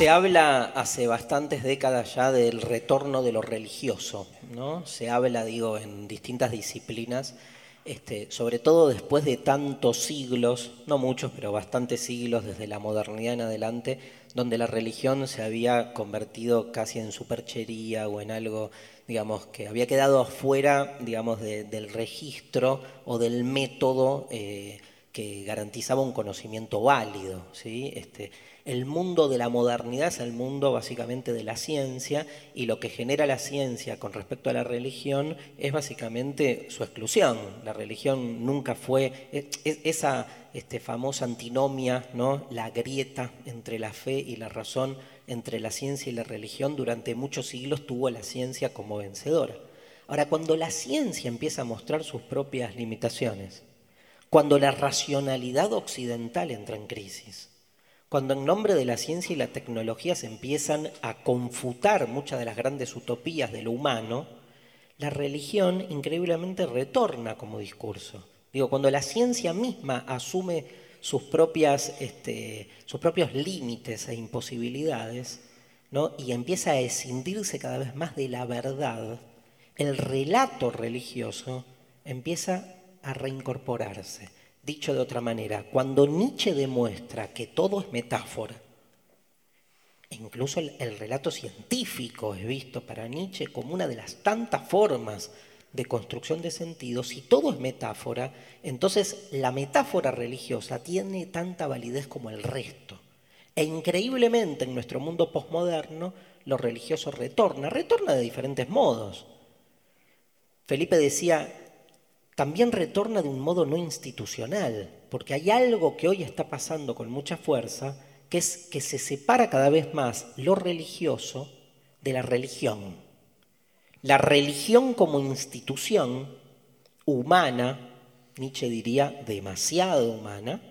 Se habla hace bastantes décadas ya del retorno de lo religioso, ¿no? Se habla, digo, en distintas disciplinas, este, sobre todo después de tantos siglos, no muchos, pero bastantes siglos desde la modernidad en adelante, donde la religión se había convertido casi en superchería o en algo, digamos, que había quedado afuera, digamos, del registro o del método eh, que garantizaba un conocimiento válido, ¿sí? Este, el mundo de la modernidad es el mundo básicamente de la ciencia y lo que genera la ciencia con respecto a la religión es básicamente su exclusión. La religión nunca fue esa este, famosa antinomia, ¿no? la grieta entre la fe y la razón, entre la ciencia y la religión, durante muchos siglos tuvo la ciencia como vencedora. Ahora, cuando la ciencia empieza a mostrar sus propias limitaciones, cuando la racionalidad occidental entra en crisis, cuando en nombre de la ciencia y la tecnología se empiezan a confutar muchas de las grandes utopías de lo humano, la religión increíblemente retorna como discurso. Digo, cuando la ciencia misma asume sus, propias, este, sus propios límites e imposibilidades, ¿no? y empieza a escindirse cada vez más de la verdad, el relato religioso empieza a reincorporarse. Dicho de otra manera, cuando Nietzsche demuestra que todo es metáfora, e incluso el, relato científico es visto para Nietzsche como una de las tantas formas de construcción de sentido, si todo es metáfora, entonces la metáfora religiosa tiene tanta validez como el resto. E increíblemente en nuestro mundo posmoderno lo religioso retorna, retorna de diferentes modos. Felipe decía, también retorna de un modo no institucional, porque hay algo que hoy está pasando con mucha fuerza, que es que se separa cada vez más lo religioso de la religión. La religión como institución humana, Nietzsche diría demasiado humana,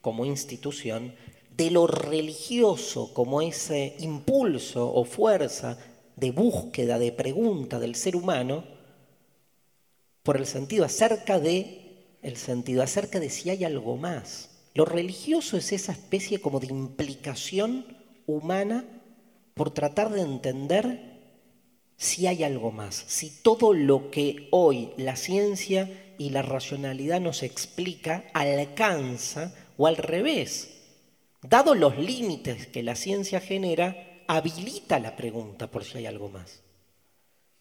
como institución, de lo religioso como ese impulso o fuerza de búsqueda, de pregunta del ser humano, por el sentido acerca de el sentido acerca de si hay algo más. Lo religioso es esa especie como de implicación humana por tratar de entender si hay algo más, si todo lo que hoy la ciencia y la racionalidad nos explica alcanza o al revés. Dado los límites que la ciencia genera, habilita la pregunta por si hay algo más.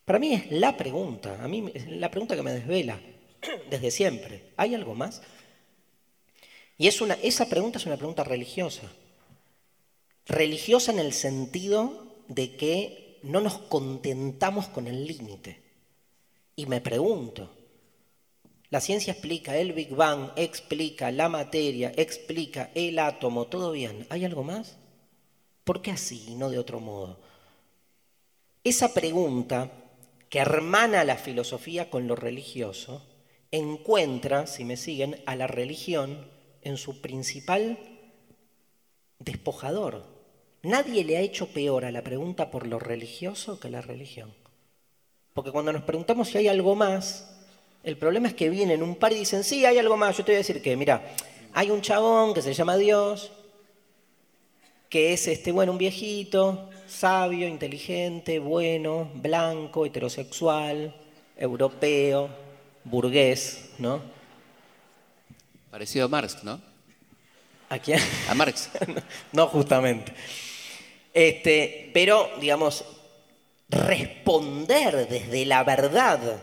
Para mí es la pregunta, a mí es la pregunta que me desvela desde siempre. ¿Hay algo más? Y es una, esa pregunta es una pregunta religiosa. Religiosa en el sentido de que no nos contentamos con el límite. Y me pregunto, la ciencia explica el Big Bang, explica la materia, explica el átomo, todo bien. ¿Hay algo más? ¿Por qué así y no de otro modo? Esa pregunta que hermana la filosofía con lo religioso, encuentra, si me siguen, a la religión en su principal despojador. Nadie le ha hecho peor a la pregunta por lo religioso que la religión. Porque cuando nos preguntamos si hay algo más, el problema es que vienen un par y dicen, sí, hay algo más. Yo te voy a decir que, mira, hay un chabón que se llama Dios, que es este, bueno, un viejito, sabio, inteligente, bueno, blanco, heterosexual, europeo, burgués, ¿no? Parecido a Marx, ¿no? ¿A quién? A Marx. no, justamente. Este, pero, digamos, responder desde la verdad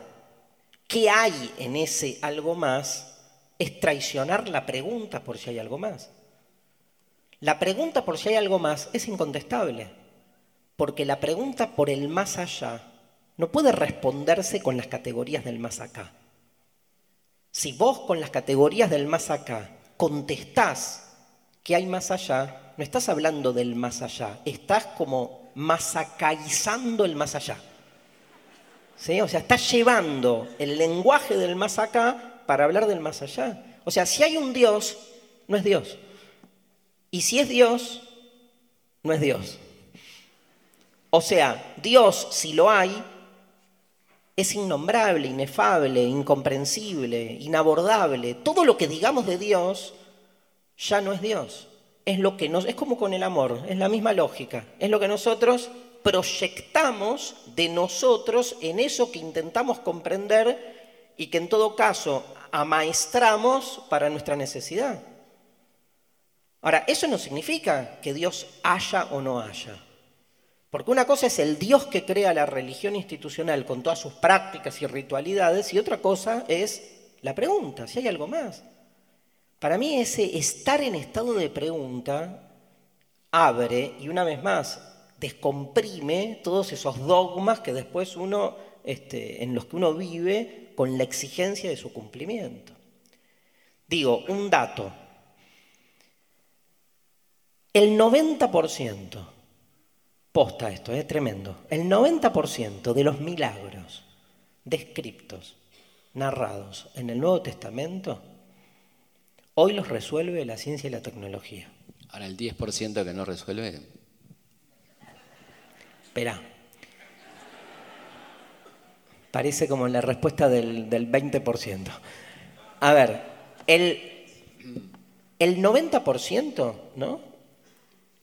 qué hay en ese algo más es traicionar la pregunta por si hay algo más. La pregunta por si hay algo más es incontestable, porque la pregunta por el más allá no puede responderse con las categorías del más acá. Si vos con las categorías del más acá contestás que hay más allá, no estás hablando del más allá, estás como masacaizando el más allá. O sea, estás llevando el lenguaje del más acá para hablar del más allá. O sea, si hay un Dios, no es Dios. Y si es Dios, no es Dios. O sea, Dios, si lo hay, es innombrable, inefable, incomprensible, inabordable. Todo lo que digamos de Dios ya no es Dios. es lo que es como con el amor, es la misma lógica, es lo que nosotros proyectamos de nosotros en eso que intentamos comprender y que en todo caso amaestramos para nuestra necesidad. Ahora, eso no significa que Dios haya o no haya. Porque una cosa es el Dios que crea la religión institucional con todas sus prácticas y ritualidades y otra cosa es la pregunta, si hay algo más. Para mí ese estar en estado de pregunta abre y una vez más descomprime todos esos dogmas que después uno, este, en los que uno vive con la exigencia de su cumplimiento. Digo, un dato. El 90%, posta esto, es tremendo, el 90% de los milagros descriptos, narrados en el Nuevo Testamento, hoy los resuelve la ciencia y la tecnología. Ahora el 10% que no resuelve, Espera. Parece como la respuesta del, 20%. A ver, el, el 90%, ¿no?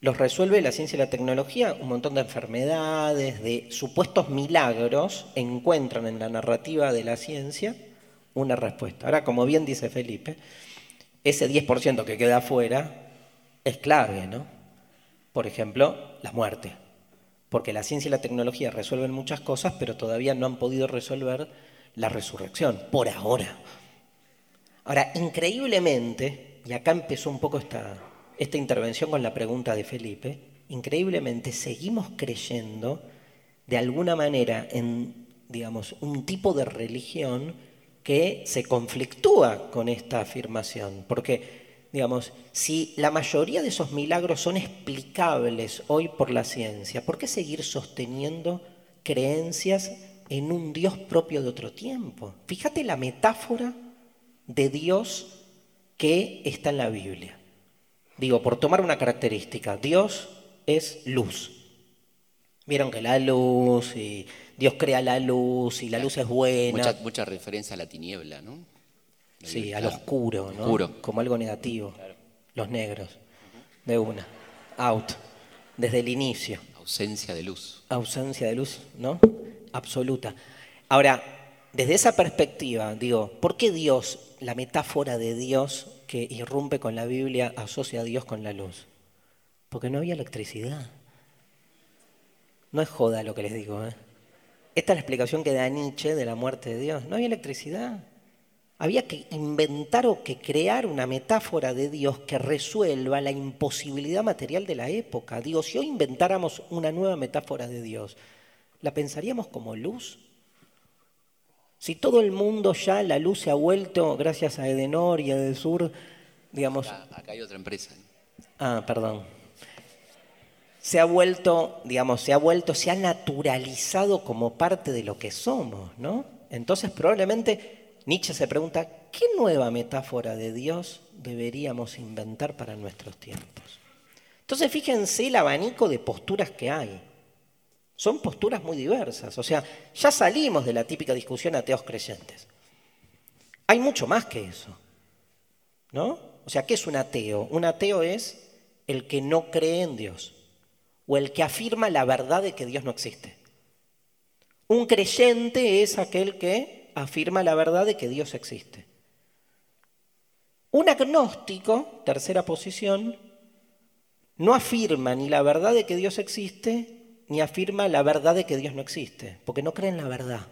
Los resuelve la ciencia y la tecnología, un montón de enfermedades, de supuestos milagros, encuentran en la narrativa de la ciencia una respuesta. Ahora, como bien dice Felipe, ese 10% que queda afuera es clave, ¿no? Por ejemplo, la muerte porque la ciencia y la tecnología resuelven muchas cosas, pero todavía no han podido resolver la resurrección, por ahora. Ahora, increíblemente, y acá empezó un poco esta, esta intervención con la pregunta de Felipe, increíblemente seguimos creyendo de alguna manera en, digamos, un tipo de religión que se conflictúa con esta afirmación, porque Digamos, si la mayoría de esos milagros son explicables hoy por la ciencia, ¿por qué seguir sosteniendo creencias en un Dios propio de otro tiempo? Fíjate la metáfora de Dios que está en la Biblia. Digo, por tomar una característica, Dios es luz. Vieron que la luz y Dios crea la luz y la luz es buena. Mucha, mucha referencia a la tiniebla, ¿no? Sí, al oscuro, ¿no? Como algo negativo. Los negros. De una. Out. Desde el inicio. Ausencia de luz. Ausencia de luz, ¿no? Absoluta. Ahora, desde esa perspectiva, digo, ¿por qué Dios, la metáfora de Dios que irrumpe con la Biblia, asocia a Dios con la luz? Porque no había electricidad. No es joda lo que les digo. ¿eh? Esta es la explicación que da Nietzsche de la muerte de Dios. No había electricidad. Había que inventar o que crear una metáfora de Dios que resuelva la imposibilidad material de la época. Digo, si hoy inventáramos una nueva metáfora de Dios, ¿la pensaríamos como luz? Si todo el mundo ya la luz se ha vuelto, gracias a Edenor y a Edesur, digamos... Acá, hay otra empresa. Ah, perdón. Se ha vuelto, digamos, se ha vuelto, se ha naturalizado como parte de lo que somos, ¿no? Entonces probablemente Nietzsche se pregunta, ¿qué nueva metáfora de Dios deberíamos inventar para nuestros tiempos? Entonces fíjense el abanico de posturas que hay. Son posturas muy diversas. O sea, ya salimos de la típica discusión ateos creyentes. Hay mucho más que eso. ¿No? O sea, ¿qué es un ateo? Un ateo es el que no cree en Dios o el que afirma la verdad de que Dios no existe. Un creyente es aquel que afirma la verdad de que Dios existe. Un agnóstico, tercera posición, no afirma ni la verdad de que Dios existe, ni afirma la verdad de que Dios no existe, porque no cree en la verdad.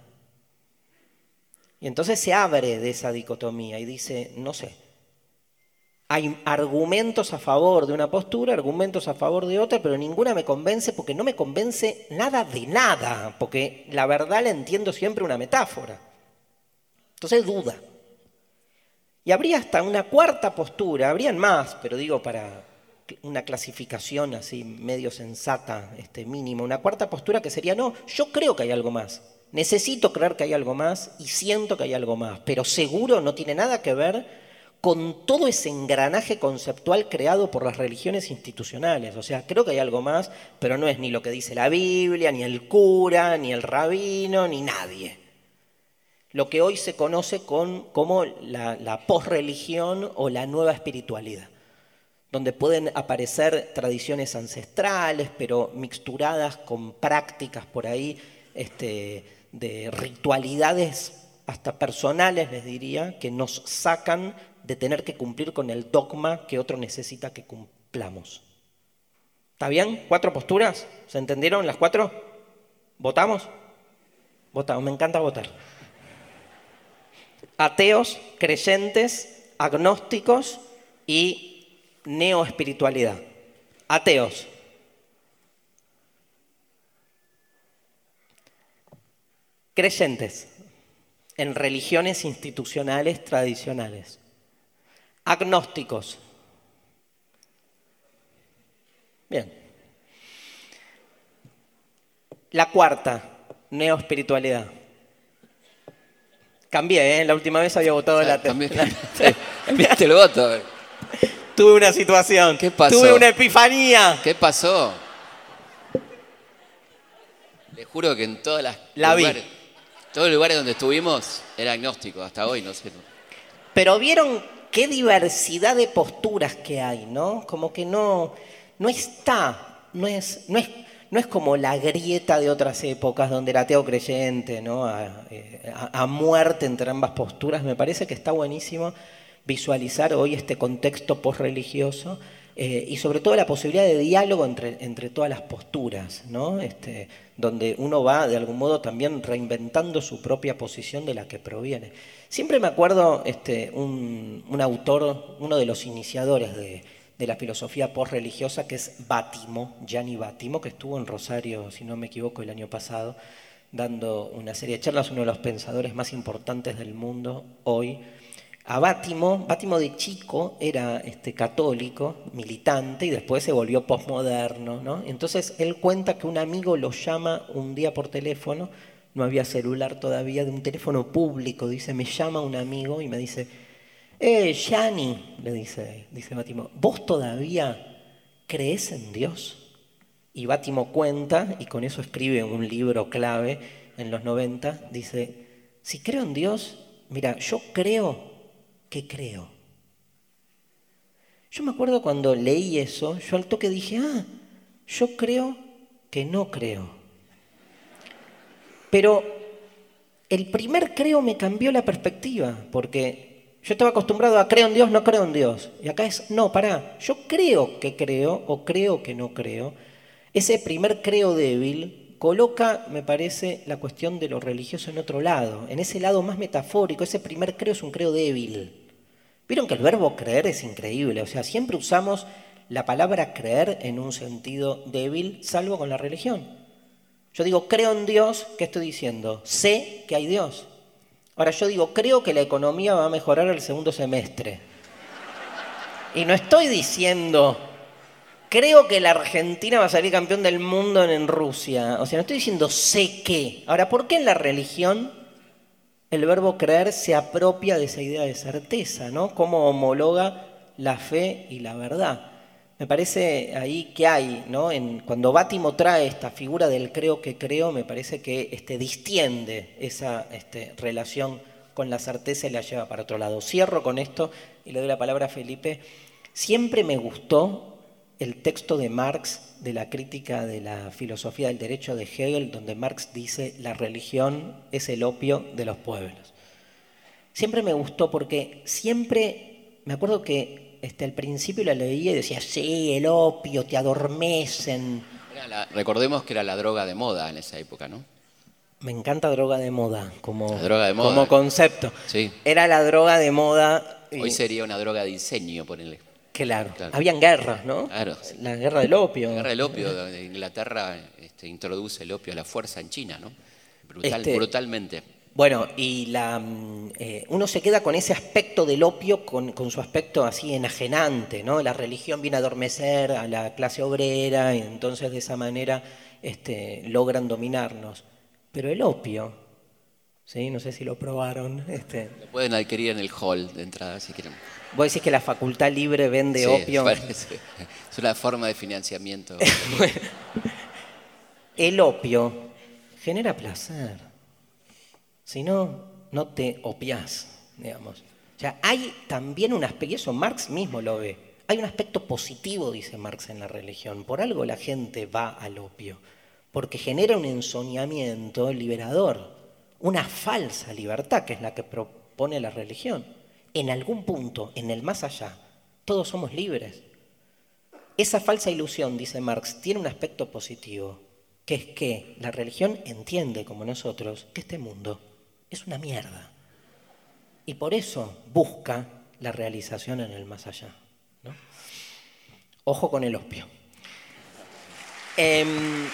Y entonces se abre de esa dicotomía y dice, no sé, hay argumentos a favor de una postura, argumentos a favor de otra, pero ninguna me convence porque no me convence nada de nada, porque la verdad la entiendo siempre una metáfora. Entonces duda. Y habría hasta una cuarta postura, habrían más, pero digo para una clasificación así medio sensata, este mínimo, una cuarta postura que sería, no, yo creo que hay algo más. Necesito creer que hay algo más y siento que hay algo más, pero seguro no tiene nada que ver con todo ese engranaje conceptual creado por las religiones institucionales. O sea, creo que hay algo más, pero no es ni lo que dice la Biblia, ni el cura, ni el rabino, ni nadie lo que hoy se conoce con, como la, la posreligión o la nueva espiritualidad. Donde pueden aparecer tradiciones ancestrales, pero mixturadas con prácticas por ahí este, de ritualidades hasta personales, les diría, que nos sacan de tener que cumplir con el dogma que otro necesita que cumplamos. ¿Está bien? ¿Cuatro posturas? ¿Se entendieron las cuatro? ¿Votamos? Votamos, me encanta votar. Ateos, creyentes, agnósticos y neoespiritualidad. Ateos. Creyentes en religiones institucionales tradicionales. Agnósticos. Bien. La cuarta, neoespiritualidad. Cambié, ¿eh? La última vez había votado la... Cambiaste el voto. Tuve una situación. ¿Qué pasó? Tuve una epifanía. ¿Qué pasó? Le juro que en todas las La vi. lugares, todos los lugares donde estuvimos era agnóstico, hasta hoy, no sé. Pero vieron qué diversidad de posturas que hay, ¿no? Como que no, no está, no es, no es, no es como la grieta de otras épocas donde era ateo creyente, ¿no? A, eh, a- a muerte entre ambas posturas. Me parece que está buenísimo visualizar hoy este contexto posreligioso eh, y sobre todo la posibilidad de diálogo entre, entre todas las posturas, ¿no? Este, donde uno va de algún modo también reinventando su propia posición de la que proviene. Siempre me acuerdo este, un, un autor, uno de los iniciadores de, de la filosofía posreligiosa, que es Bátimo, Gianni Bátimo, que estuvo en Rosario, si no me equivoco, el año pasado, dando una serie de charlas, uno de los pensadores más importantes del mundo hoy. A Bátimo, Bátimo de chico era este, católico, militante, y después se volvió posmoderno. ¿no? Entonces él cuenta que un amigo lo llama un día por teléfono, no había celular todavía, de un teléfono público, dice, me llama un amigo y me dice, eh, Gianni, le dice, dice Bátimo, ¿vos todavía crees en Dios? Y Bátimo cuenta, y con eso escribe un libro clave en los 90, dice, si creo en Dios, mira, yo creo que creo. Yo me acuerdo cuando leí eso, yo al toque dije, ah, yo creo que no creo. Pero el primer creo me cambió la perspectiva, porque yo estaba acostumbrado a creo en Dios, no creo en Dios. Y acá es, no, pará, yo creo que creo o creo que no creo. Ese primer creo débil coloca, me parece, la cuestión de lo religioso en otro lado, en ese lado más metafórico. Ese primer creo es un creo débil. Vieron que el verbo creer es increíble, o sea, siempre usamos la palabra creer en un sentido débil, salvo con la religión. Yo digo, creo en Dios, ¿qué estoy diciendo? Sé que hay Dios. Ahora yo digo, creo que la economía va a mejorar el segundo semestre. Y no estoy diciendo, creo que la Argentina va a salir campeón del mundo en, Rusia. O sea, no estoy diciendo sé que. Ahora, ¿por qué en la religión el verbo creer se apropia de esa idea de certeza, ¿no? Cómo homologa la fe y la verdad. Me parece ahí que hay, ¿no? En, cuando Bátimo trae esta figura del creo que creo, me parece que este, distiende esa este, relación con la certeza y la lleva para otro lado. Cierro con esto y le doy la palabra a Felipe. Siempre me gustó el texto de Marx de la crítica de la filosofía del derecho de Hegel, donde Marx dice la religión es el opio de los pueblos. Siempre me gustó porque siempre, me acuerdo que este, al principio la leía y decía, sí, el opio, te adormecen. La- recordemos que era la droga de moda en esa época, ¿no? Me encanta droga de moda como, droga de moda. como concepto. Sí. Era la droga de moda. y- Hoy sería una droga de diseño, ponele. Claro, Claro. habían guerras, ¿no? Claro. La guerra del opio. La guerra del opio, Inglaterra este, introduce el opio a la fuerza en China, ¿no? Brutal, Este- Brutalmente. Bueno, y la, mm, eh, uno se queda con ese aspecto del opio, con, con su aspecto así enajenante, ¿no? La religión viene a adormecer a la clase obrera y entonces de esa manera este, logran dominarnos. Pero el opio, ¿sí? No sé si lo probaron. Este, Lo pueden adquirir en el hall de entrada si quieren. Vos decís que la facultad libre vende Sí, opio. parece. Es una forma de financiamiento. El opio genera placer. Si no, no te opiás, digamos. O sea, hay también un aspecto, y eso Marx mismo lo ve, hay un aspecto positivo, dice Marx, en la religión. Por algo la gente va al opio, porque genera un ensoñamiento liberador, una falsa libertad, que es la que propone la religión. En algún punto, en el más allá, todos somos libres. Esa falsa ilusión, dice Marx, tiene un aspecto positivo, que es que la religión entiende, como nosotros, que este mundo es una mierda. Y por eso busca la realización en el más allá. Ojo con el opio. Em,